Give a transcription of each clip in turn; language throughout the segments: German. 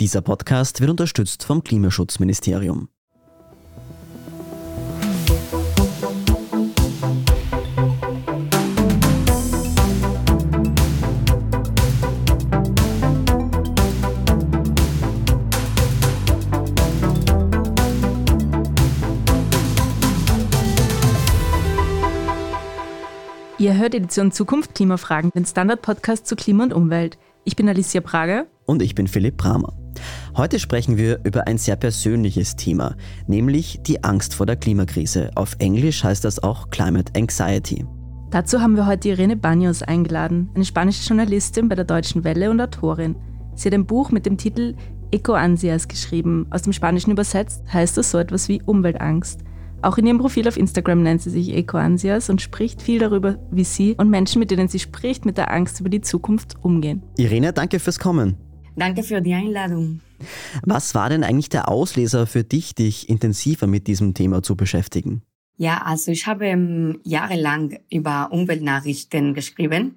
Dieser Podcast wird unterstützt vom Klimaschutzministerium. Ihr hört Edition Zukunft Klimafragen, den Standard-Podcast zu Klima und Umwelt. Ich bin Alicia Prager. Und ich bin Philipp Bramer. Heute sprechen wir über ein sehr persönliches Thema, nämlich die Angst vor der Klimakrise. Auf Englisch heißt das auch Climate Anxiety. Dazu haben wir heute Irene Baños eingeladen, eine spanische Journalistin bei der Deutschen Welle und Autorin. Sie hat ein Buch mit dem Titel Eco-Ansias geschrieben. Aus dem Spanischen übersetzt heißt das so etwas wie Umweltangst. Auch in ihrem Profil auf Instagram nennt sie sich Eco-Ansias und spricht viel darüber, wie sie und Menschen, mit denen sie spricht, mit der Angst über die Zukunft umgehen. Irene, danke fürs Kommen. Danke für die Einladung. Was war denn eigentlich der Auslöser für dich, dich intensiver mit diesem Thema zu beschäftigen? Ja, also ich habe ähm, jahrelang über Umweltnachrichten geschrieben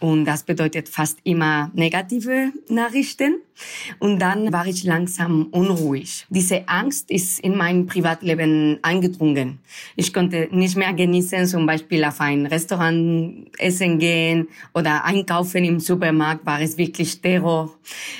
und das bedeutet fast immer negative Nachrichten. Und dann war ich langsam unruhig. Diese Angst ist in mein Privatleben eingedrungen. Ich konnte nicht mehr genießen, zum Beispiel auf ein Restaurant essen gehen oder einkaufen im Supermarkt war es wirklich Terror.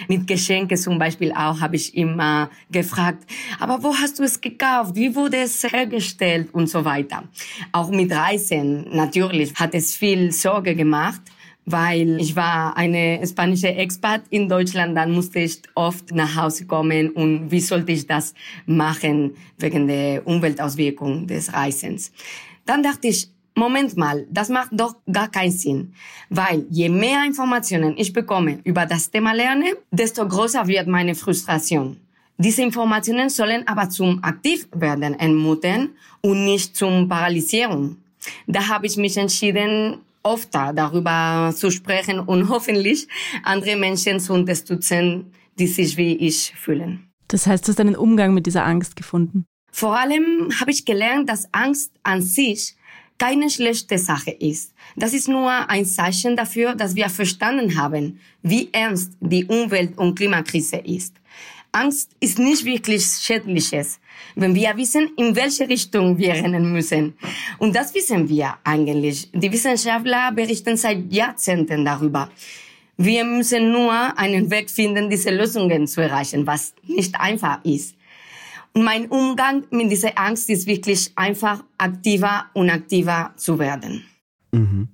Mit Geschenken zum Beispiel auch habe ich immer gefragt, aber wo hast du es gekauft? Wie wurde es hergestellt? Und so weiter. Auch mit Reisen natürlich hat es viel Sorge gemacht weil ich war eine spanische Expat in Deutschland, dann musste ich oft nach Hause kommen und wie sollte ich das machen wegen der Umweltauswirkung des Reisens. Dann dachte ich, Moment mal, das macht doch gar keinen Sinn, weil je mehr Informationen ich bekomme über das Thema Lerne, desto größer wird meine Frustration. Diese Informationen sollen aber zum Aktivwerden entmuten und nicht zum Paralysierung. Da habe ich mich entschieden, oft darüber zu sprechen und hoffentlich andere Menschen zu unterstützen, die sich wie ich fühlen. Das heißt, du hast einen Umgang mit dieser Angst gefunden? Vor allem habe ich gelernt, dass Angst an sich keine schlechte Sache ist. Das ist nur ein Zeichen dafür, dass wir verstanden haben, wie ernst die Umwelt- und Klimakrise ist. Angst ist nicht wirklich Schädliches, wenn wir wissen, in welche Richtung wir rennen müssen. Und das wissen wir eigentlich. Die Wissenschaftler berichten seit Jahrzehnten darüber. Wir müssen nur einen Weg finden, diese Lösungen zu erreichen, was nicht einfach ist. Und mein Umgang mit dieser Angst ist wirklich einfach aktiver und aktiver zu werden. Mhm.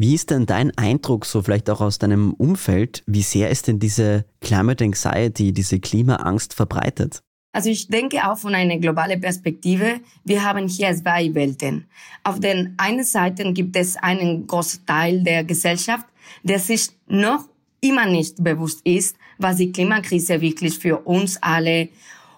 Wie ist denn dein Eindruck, so vielleicht auch aus deinem Umfeld, wie sehr ist denn diese Climate Anxiety, diese Klimaangst verbreitet? Also ich denke auch von einer globalen Perspektive, wir haben hier zwei Welten. Auf der einen Seite gibt es einen großen Teil der Gesellschaft, der sich noch immer nicht bewusst ist, was die Klimakrise wirklich für uns alle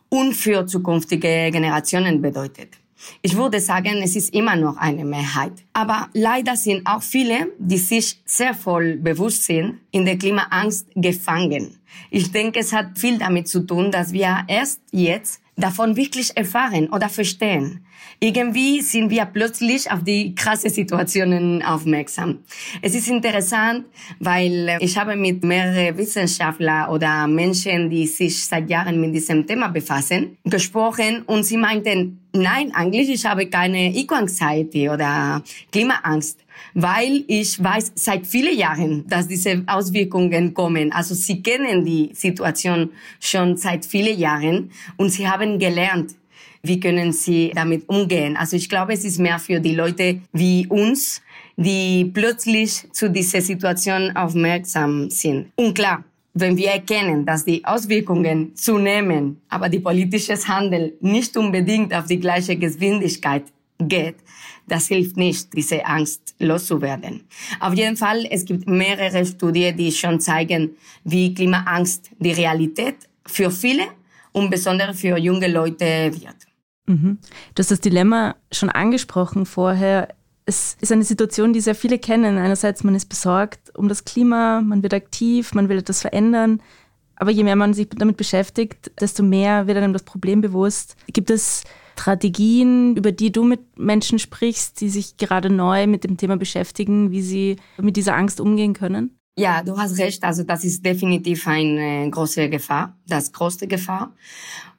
und für zukünftige Generationen bedeutet. Ich würde sagen, es ist immer noch eine Mehrheit. Aber leider sind auch viele, die sich sehr voll bewusst sind, in der Klimaangst gefangen. Ich denke, es hat viel damit zu tun, dass wir erst jetzt davon wirklich erfahren oder verstehen. Irgendwie sind wir plötzlich auf die krasse Situationen aufmerksam. Es ist interessant, weil ich habe mit mehreren Wissenschaftlern oder Menschen, die sich seit Jahren mit diesem Thema befassen, gesprochen und sie meinten, nein, eigentlich ich habe keine Eco-Anxiety oder Klimaangst weil ich weiß seit vielen Jahren, dass diese Auswirkungen kommen. Also sie kennen die Situation schon seit vielen Jahren und sie haben gelernt, wie können sie damit umgehen. Also ich glaube, es ist mehr für die Leute wie uns, die plötzlich zu dieser Situation aufmerksam sind. Und klar, wenn wir erkennen, dass die Auswirkungen zunehmen, aber die politisches Handeln nicht unbedingt auf die gleiche Geschwindigkeit geht, das hilft nicht, diese Angst loszuwerden. Auf jeden Fall, es gibt mehrere Studien, die schon zeigen, wie Klimaangst die Realität für viele und besonders für junge Leute wird. Mhm. Du hast das Dilemma schon angesprochen vorher. Es ist eine Situation, die sehr viele kennen. Einerseits, man ist besorgt um das Klima, man wird aktiv, man will etwas verändern. Aber je mehr man sich damit beschäftigt, desto mehr wird einem das Problem bewusst. Gibt es Strategien, über die du mit Menschen sprichst, die sich gerade neu mit dem Thema beschäftigen, wie sie mit dieser Angst umgehen können? Ja, du hast recht. Also das ist definitiv eine große Gefahr, das größte Gefahr.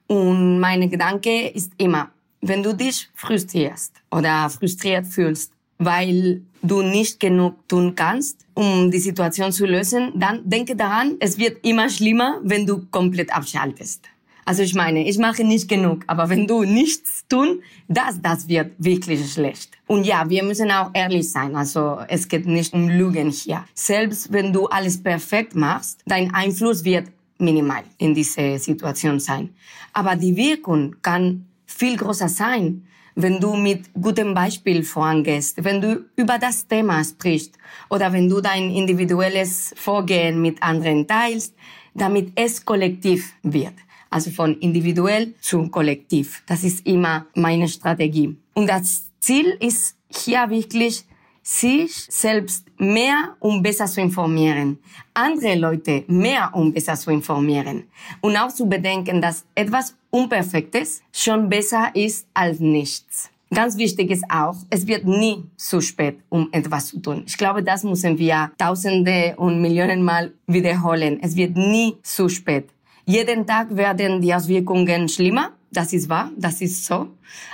Und mein Gedanke ist immer, wenn du dich frustrierst oder frustriert fühlst, weil du nicht genug tun kannst, um die Situation zu lösen, dann denke daran, es wird immer schlimmer, wenn du komplett abschaltest. Also ich meine, ich mache nicht genug, aber wenn du nichts tun, das, das wird wirklich schlecht. Und ja, wir müssen auch ehrlich sein. Also es geht nicht um Lügen hier. Selbst wenn du alles perfekt machst, dein Einfluss wird minimal in dieser Situation sein. Aber die Wirkung kann viel größer sein, wenn du mit gutem Beispiel vorangehst, wenn du über das Thema sprichst oder wenn du dein individuelles Vorgehen mit anderen teilst, damit es kollektiv wird also von individuell zu kollektiv. Das ist immer meine Strategie. Und das Ziel ist hier wirklich, sich selbst mehr um besser zu informieren, andere Leute mehr um besser zu informieren und auch zu bedenken, dass etwas Unperfektes schon besser ist als nichts. Ganz wichtig ist auch, es wird nie zu spät, um etwas zu tun. Ich glaube, das müssen wir tausende und Millionen Mal wiederholen. Es wird nie zu spät. Jeden Tag werden die Auswirkungen schlimmer. Das ist wahr, das ist so.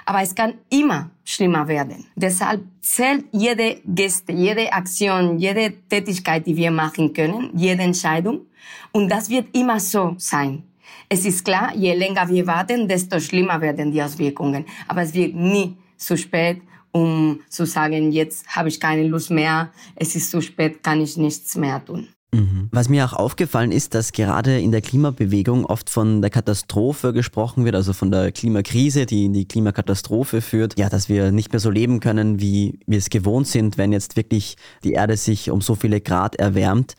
Aber es kann immer schlimmer werden. Deshalb zählt jede Geste, jede Aktion, jede Tätigkeit, die wir machen können, jede Entscheidung. Und das wird immer so sein. Es ist klar, je länger wir warten, desto schlimmer werden die Auswirkungen. Aber es wird nie zu spät, um zu sagen, jetzt habe ich keine Lust mehr, es ist zu spät, kann ich nichts mehr tun. Mhm. Was mir auch aufgefallen ist, dass gerade in der Klimabewegung oft von der Katastrophe gesprochen wird, also von der Klimakrise, die in die Klimakatastrophe führt. Ja, dass wir nicht mehr so leben können, wie wir es gewohnt sind, wenn jetzt wirklich die Erde sich um so viele Grad erwärmt.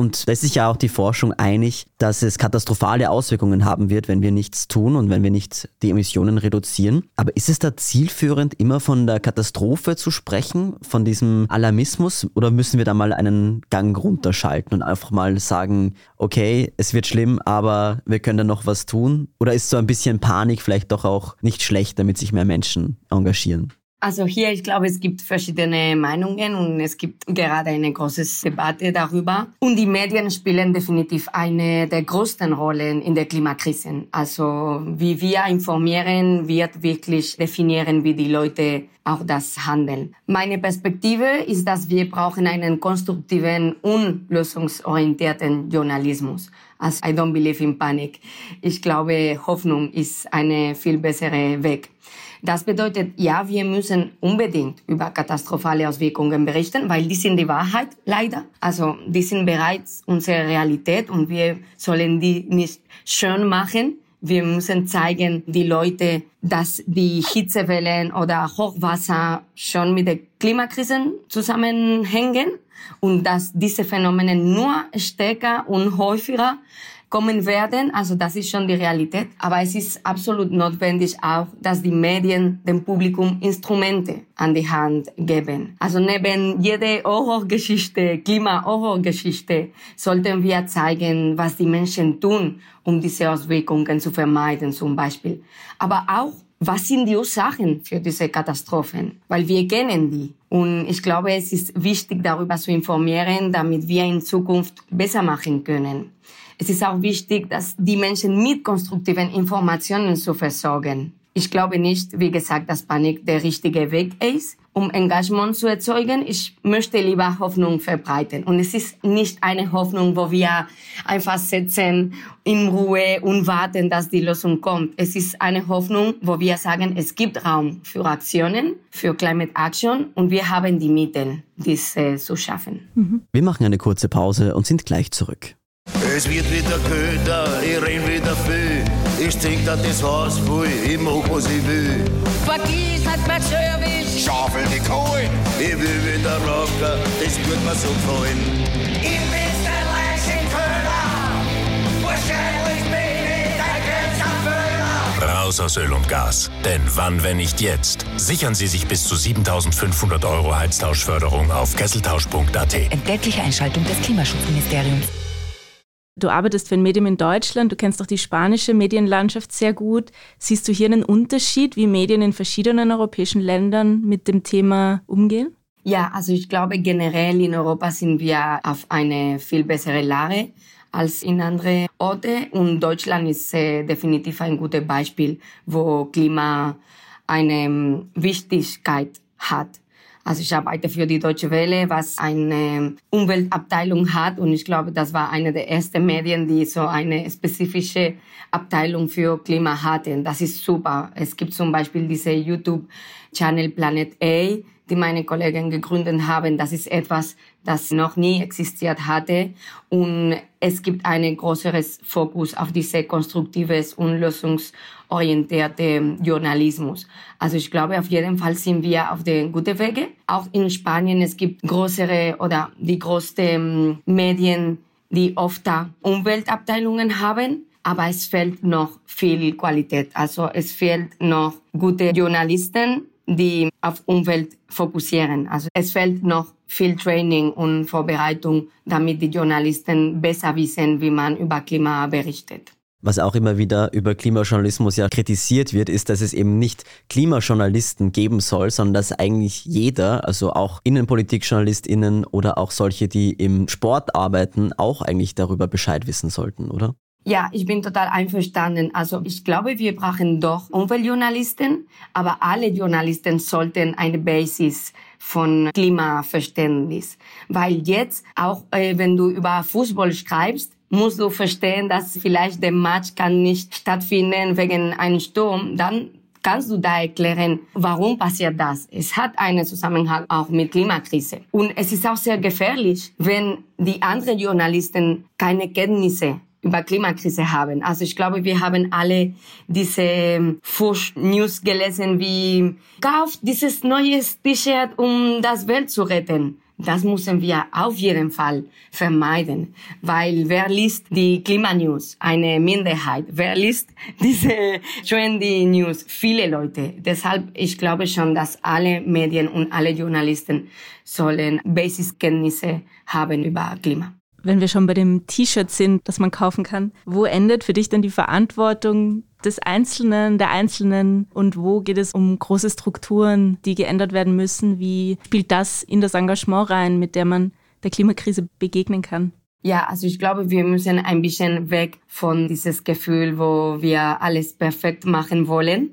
Und da ist sich ja auch die Forschung einig, dass es katastrophale Auswirkungen haben wird, wenn wir nichts tun und wenn wir nicht die Emissionen reduzieren. Aber ist es da zielführend, immer von der Katastrophe zu sprechen, von diesem Alarmismus? Oder müssen wir da mal einen Gang runterschalten und einfach mal sagen, okay, es wird schlimm, aber wir können da noch was tun? Oder ist so ein bisschen Panik vielleicht doch auch nicht schlecht, damit sich mehr Menschen engagieren? Also hier, ich glaube, es gibt verschiedene Meinungen und es gibt gerade eine große Debatte darüber. Und die Medien spielen definitiv eine der größten Rollen in der Klimakrise. Also wie wir informieren, wird wirklich definieren, wie die Leute auch das handeln. Meine Perspektive ist, dass wir brauchen einen konstruktiven und lösungsorientierten Journalismus. Also I don't believe in panic. Ich glaube, Hoffnung ist eine viel bessere Weg. Das bedeutet, ja, wir müssen unbedingt über katastrophale Auswirkungen berichten, weil die sind die Wahrheit, leider. Also, die sind bereits unsere Realität und wir sollen die nicht schön machen. Wir müssen zeigen, die Leute, dass die Hitzewellen oder Hochwasser schon mit der Klimakrise zusammenhängen und dass diese Phänomene nur stärker und häufiger kommen werden. Also das ist schon die Realität. Aber es ist absolut notwendig auch, dass die Medien dem Publikum Instrumente an die Hand geben. Also neben jeder Horrorgeschichte, Klima-Horrorgeschichte, sollten wir zeigen, was die Menschen tun, um diese Auswirkungen zu vermeiden zum Beispiel. Aber auch, was sind die Ursachen für diese Katastrophen? Weil wir kennen die. Und ich glaube, es ist wichtig, darüber zu informieren, damit wir in Zukunft besser machen können. Es ist auch wichtig, dass die Menschen mit konstruktiven Informationen zu versorgen. Ich glaube nicht, wie gesagt, dass Panik der richtige Weg ist, um Engagement zu erzeugen. Ich möchte lieber Hoffnung verbreiten. Und es ist nicht eine Hoffnung, wo wir einfach sitzen in Ruhe und warten, dass die Lösung kommt. Es ist eine Hoffnung, wo wir sagen, es gibt Raum für Aktionen, für Climate Action und wir haben die Mittel, dies äh, zu schaffen. Mhm. Wir machen eine kurze Pause und sind gleich zurück. Es wird wieder köder, ich renn wieder viel. Ich trink da das Haus voll, ich mach was ich will. Vergiss halt mein Service, Schaufel die Kohle, ich will wieder rocken, das wird mir so gefallen. ich bin's der Leichenköder. Wahrscheinlich bin ich dein Grenzerfüller. Raus aus Öl und Gas. Denn wann, wenn nicht jetzt? Sichern Sie sich bis zu 7500 Euro Heiztauschförderung auf kesseltausch.at. Entgeltliche Einschaltung des Klimaschutzministeriums. Du arbeitest für ein Medium in Deutschland, du kennst auch die spanische Medienlandschaft sehr gut. Siehst du hier einen Unterschied, wie Medien in verschiedenen europäischen Ländern mit dem Thema umgehen? Ja, also ich glaube generell in Europa sind wir auf eine viel bessere Lage als in andere Orte und Deutschland ist äh, definitiv ein gutes Beispiel, wo Klima eine ähm, Wichtigkeit hat. Also ich arbeite für die Deutsche Welle, was eine Umweltabteilung hat und ich glaube, das war eine der ersten Medien, die so eine spezifische Abteilung für Klima hatten. Das ist super. Es gibt zum Beispiel diese YouTube-Channel Planet A, die meine Kollegen gegründet haben. Das ist etwas, das noch nie existiert hatte. Und es gibt einen größeres Fokus auf diese konstruktives und lösungsorientierte Journalismus. Also ich glaube, auf jeden Fall sind wir auf den guten Wege. Auch in Spanien, es gibt größere oder die größten Medien, die oft Umweltabteilungen haben aber es fehlt noch viel Qualität. Also es fehlt noch gute Journalisten, die auf Umwelt fokussieren. Also es fehlt noch viel Training und Vorbereitung, damit die Journalisten besser wissen, wie man über Klima berichtet. Was auch immer wieder über Klimajournalismus ja kritisiert wird, ist, dass es eben nicht Klimajournalisten geben soll, sondern dass eigentlich jeder, also auch Innenpolitikjournalistinnen oder auch solche, die im Sport arbeiten, auch eigentlich darüber Bescheid wissen sollten, oder? Ja, ich bin total einverstanden. Also ich glaube, wir brauchen doch Umweltjournalisten, aber alle Journalisten sollten eine Basis von Klimaverständnis. Weil jetzt, auch äh, wenn du über Fußball schreibst, musst du verstehen, dass vielleicht der Match kann nicht stattfinden wegen einem Sturm. Dann kannst du da erklären, warum passiert das? Es hat einen Zusammenhang auch mit Klimakrise. Und es ist auch sehr gefährlich, wenn die anderen Journalisten keine Kenntnisse über Klimakrise haben. Also ich glaube, wir haben alle diese Fush-News gelesen wie, kauft dieses neues T-Shirt, um das Welt zu retten. Das müssen wir auf jeden Fall vermeiden, weil wer liest die Klimanews? Eine Minderheit. Wer liest diese trendy News? Viele Leute. Deshalb, ich glaube schon, dass alle Medien und alle Journalisten sollen Basiskenntnisse haben über Klima wenn wir schon bei dem T-Shirt sind, das man kaufen kann, wo endet für dich dann die Verantwortung des Einzelnen, der Einzelnen und wo geht es um große Strukturen, die geändert werden müssen? Wie spielt das in das Engagement rein, mit der man der Klimakrise begegnen kann? Ja, also ich glaube, wir müssen ein bisschen weg von dieses Gefühl, wo wir alles perfekt machen wollen.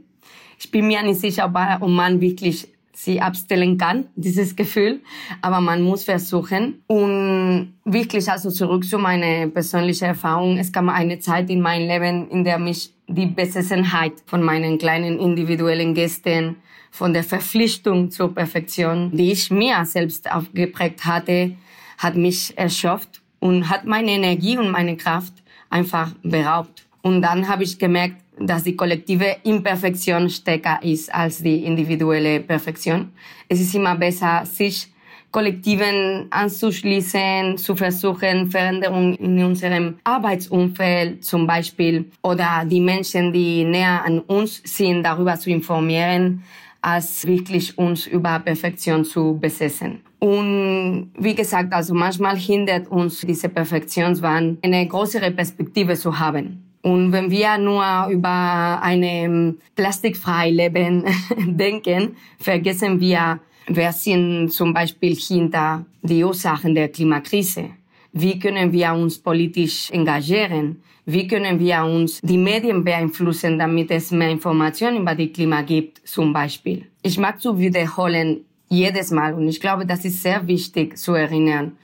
Ich bin mir nicht sicher, ob man wirklich sie abstellen kann, dieses Gefühl. Aber man muss versuchen. Und wirklich also zurück zu meiner persönlichen Erfahrung. Es kam eine Zeit in meinem Leben, in der mich die Besessenheit von meinen kleinen individuellen Gästen, von der Verpflichtung zur Perfektion, die ich mir selbst aufgeprägt hatte, hat mich erschöpft und hat meine Energie und meine Kraft einfach beraubt. Und dann habe ich gemerkt, dass die kollektive Imperfektion stärker ist als die individuelle Perfektion. Es ist immer besser, sich Kollektiven anzuschließen, zu versuchen, Veränderungen in unserem Arbeitsumfeld zum Beispiel oder die Menschen, die näher an uns sind, darüber zu informieren, als wirklich uns über Perfektion zu besessen. Und wie gesagt, also manchmal hindert uns diese Perfektionswahn, eine größere Perspektive zu haben. Und wenn wir nur über ein plastikfreies Leben denken, vergessen wir, wer sind zum Beispiel hinter die Ursachen der Klimakrise. Wie können wir uns politisch engagieren? Wie können wir uns die Medien beeinflussen, damit es mehr Informationen über die Klima gibt, zum Beispiel? Ich mag zu wiederholen, jedes Mal, und ich glaube, das ist sehr wichtig zu erinnern,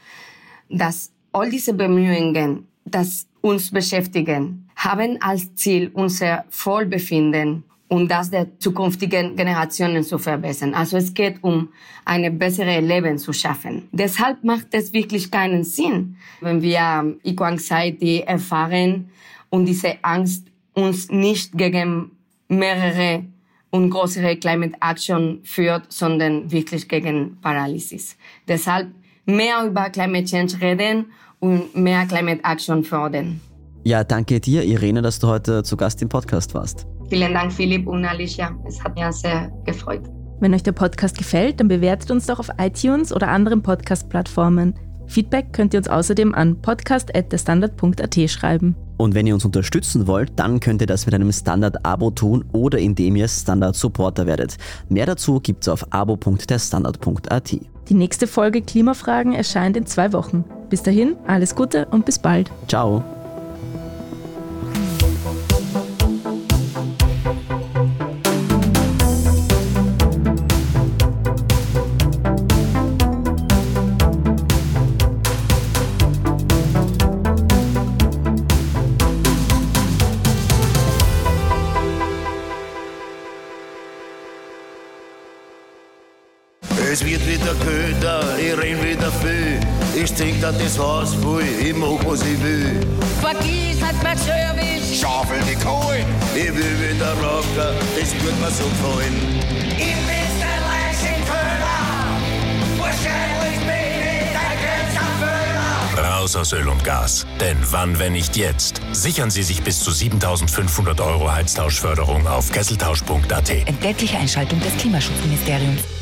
dass all diese Bemühungen, dass uns beschäftigen, haben als Ziel unser Wohlbefinden und das der zukünftigen Generationen zu verbessern. Also es geht um eine bessere Leben zu schaffen. Deshalb macht es wirklich keinen Sinn, wenn wir Eco-Anxiety erfahren und diese Angst uns nicht gegen mehrere und größere Climate Action führt, sondern wirklich gegen Paralysis. Deshalb mehr über Climate Change reden und mehr Climate Action fördern. Ja, danke dir, Irene, dass du heute zu Gast im Podcast warst. Vielen Dank, Philipp und Alicia. Es hat mich sehr gefreut. Wenn euch der Podcast gefällt, dann bewertet uns doch auf iTunes oder anderen Podcast-Plattformen. Feedback könnt ihr uns außerdem an podcast.derstandard.at schreiben. Und wenn ihr uns unterstützen wollt, dann könnt ihr das mit einem Standard-Abo tun oder indem ihr Standard-Supporter werdet. Mehr dazu gibt's auf abo.derstandard.at. Die nächste Folge Klimafragen erscheint in zwei Wochen. Bis dahin, alles Gute und bis bald. Ciao. Köder, ich renn wieder viel. Ich trink da das Haus voll, ich mach was ich will. Vergiss hat mein Service. Schaufel die Kohle, ich will wieder rocken, das wird mir so gefallen. Ich bin's der Leichenköder. Wahrscheinlich bin ich der Grenzerfüller. Raus aus Öl und Gas. Denn wann, wenn nicht jetzt? Sichern Sie sich bis zu 7500 Euro Heiztauschförderung auf kesseltausch.at. Entgeltliche Einschaltung des Klimaschutzministeriums.